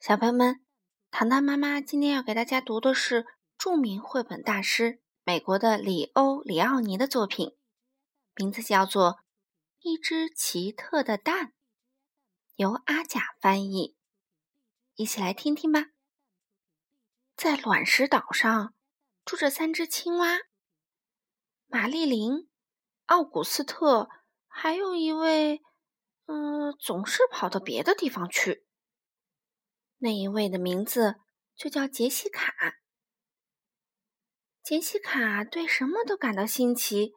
小朋友们，糖糖妈妈今天要给大家读的是著名绘本大师美国的里欧·里奥尼的作品，名字叫做《一只奇特的蛋》，由阿甲翻译。一起来听听吧。在卵石岛上住着三只青蛙：玛丽琳、奥古斯特，还有一位，嗯，总是跑到别的地方去。那一位的名字就叫杰西卡。杰西卡对什么都感到新奇，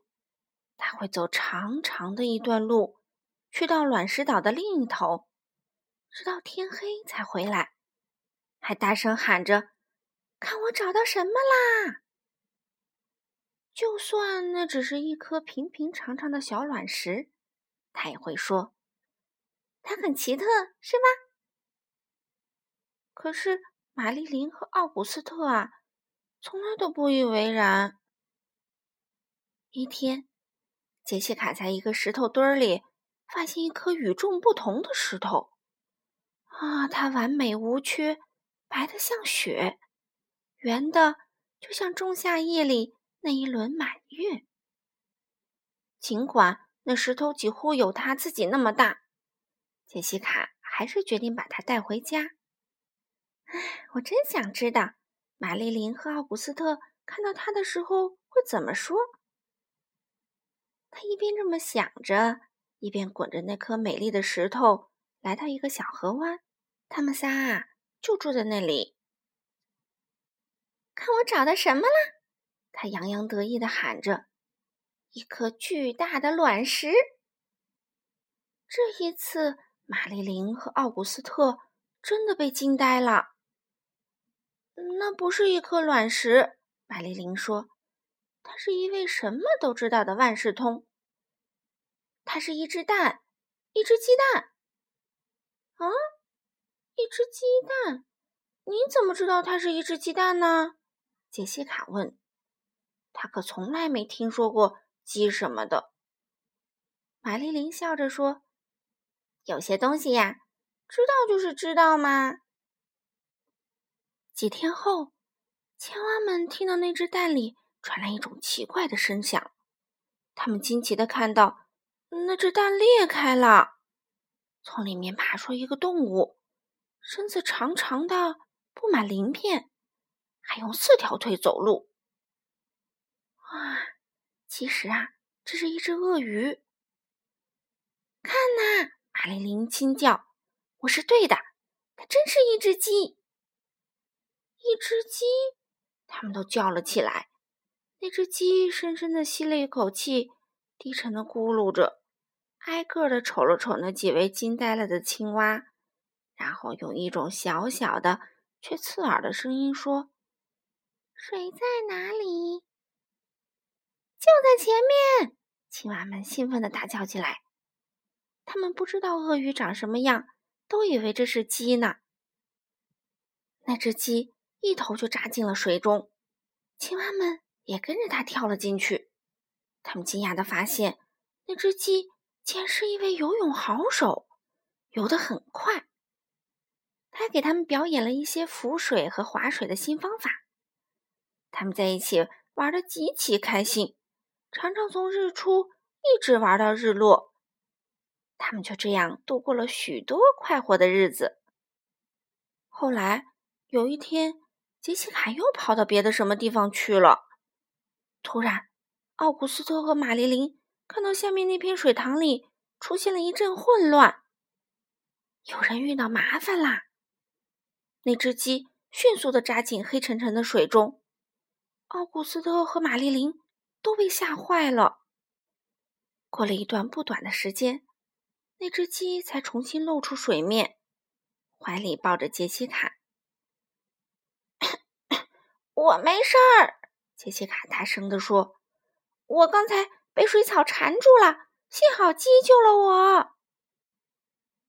他会走长长的一段路，去到卵石岛的另一头，直到天黑才回来，还大声喊着：“看我找到什么啦！”就算那只是一颗平平常常的小卵石，他也会说：“它很奇特，是吧？”可是，玛丽琳和奥古斯特啊，从来都不以为然。一天，杰西卡在一个石头堆里发现一颗与众不同的石头。啊，它完美无缺，白的像雪，圆的就像仲夏夜里那一轮满月。尽管那石头几乎有他自己那么大，杰西卡还是决定把它带回家。唉，我真想知道玛丽琳和奥古斯特看到他的时候会怎么说。他一边这么想着，一边滚着那颗美丽的石头，来到一个小河湾。他们仨啊，就住在那里。看我找到什么了！他洋洋得意的喊着：“一颗巨大的卵石！”这一次，玛丽琳和奥古斯特真的被惊呆了。那不是一颗卵石，玛丽琳说：“他是一位什么都知道的万事通。它是一只蛋，一只鸡蛋。啊，一只鸡蛋？你怎么知道它是一只鸡蛋呢？”杰西卡问。他可从来没听说过鸡什么的。玛丽琳笑着说：“有些东西呀，知道就是知道嘛。”几天后，青蛙们听到那只蛋里传来一种奇怪的声响。他们惊奇的看到，那只蛋裂开了，从里面爬出一个动物，身子长长的，布满鳞片，还用四条腿走路。哇！其实啊，这是一只鳄鱼。看呐，玛丽琳惊叫：“我是对的，它真是一只鸡。”一只鸡，他们都叫了起来。那只鸡深深的吸了一口气，低沉的咕噜着，挨个的瞅了瞅那几位惊呆了的青蛙，然后用一种小小的却刺耳的声音说：“水在哪里？”就在前面！青蛙们兴奋的大叫起来。他们不知道鳄鱼长什么样，都以为这是鸡呢。那只鸡。一头就扎进了水中，青蛙们也跟着他跳了进去。他们惊讶的发现，那只鸡竟然是一位游泳好手，游得很快。他还给他们表演了一些浮水和划水的新方法。他们在一起玩的极其开心，常常从日出一直玩到日落。他们就这样度过了许多快活的日子。后来有一天。杰西卡又跑到别的什么地方去了。突然，奥古斯特和玛丽琳看到下面那片水塘里出现了一阵混乱，有人遇到麻烦啦！那只鸡迅速的扎进黑沉沉的水中，奥古斯特和玛丽琳都被吓坏了。过了一段不短的时间，那只鸡才重新露出水面，怀里抱着杰西卡。我没事儿，杰西卡大声地说：“我刚才被水草缠住了，幸好鸡救了我。”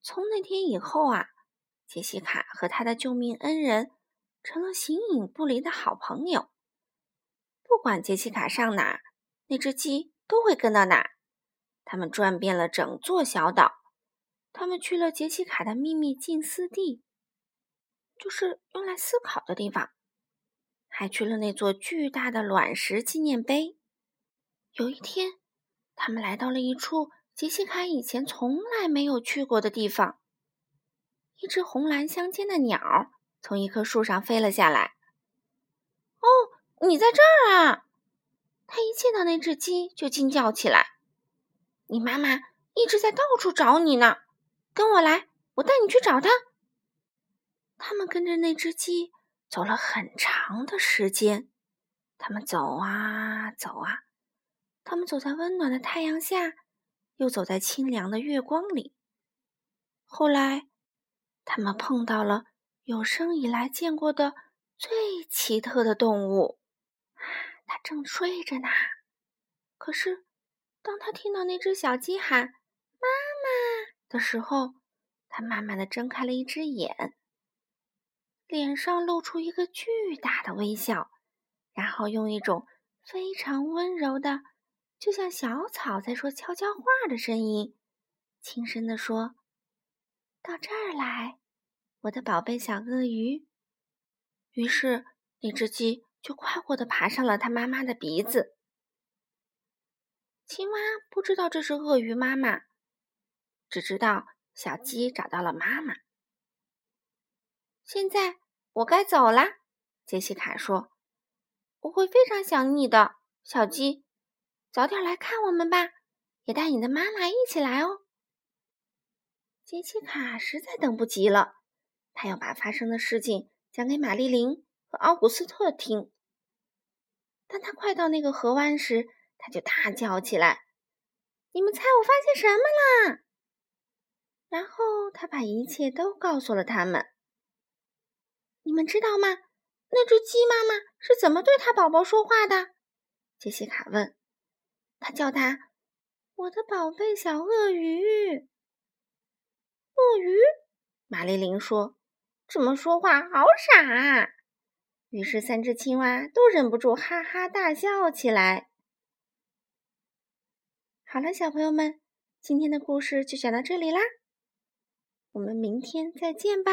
从那天以后啊，杰西卡和他的救命恩人成了形影不离的好朋友。不管杰西卡上哪，那只鸡都会跟到哪。他们转遍了整座小岛，他们去了杰西卡的秘密禁私地。就是用来思考的地方。还去了那座巨大的卵石纪念碑。有一天，他们来到了一处杰西卡以前从来没有去过的地方。一只红蓝相间的鸟从一棵树上飞了下来。“哦，你在这儿啊！”他一见到那只鸡就惊叫起来。“你妈妈一直在到处找你呢，跟我来，我带你去找她。”他们跟着那只鸡。走了很长的时间，他们走啊走啊，他们走在温暖的太阳下，又走在清凉的月光里。后来，他们碰到了有生以来见过的最奇特的动物，它正睡着呢。可是，当他听到那只小鸡喊“妈妈”的时候，他慢慢的睁开了一只眼。脸上露出一个巨大的微笑，然后用一种非常温柔的，就像小草在说悄悄话的声音，轻声地说：“到这儿来，我的宝贝小鳄鱼。”于是，那只鸡就快活地爬上了它妈妈的鼻子。青蛙不知道这是鳄鱼妈妈，只知道小鸡找到了妈妈。现在我该走啦，杰西卡说：“我会非常想你的，小鸡，早点来看我们吧，也带你的妈妈一起来哦。”杰西卡实在等不及了，他要把发生的事情讲给玛丽琳和奥古斯特听。当他快到那个河湾时，他就大叫起来：“你们猜我发现什么啦？”然后他把一切都告诉了他们。你们知道吗？那只鸡妈妈是怎么对它宝宝说话的？杰西卡问。他叫它“我的宝贝小鳄鱼”。鳄鱼？玛丽琳说：“这么说话？好傻！”啊！”于是三只青蛙都忍不住哈哈大笑起来。好了，小朋友们，今天的故事就讲到这里啦，我们明天再见吧。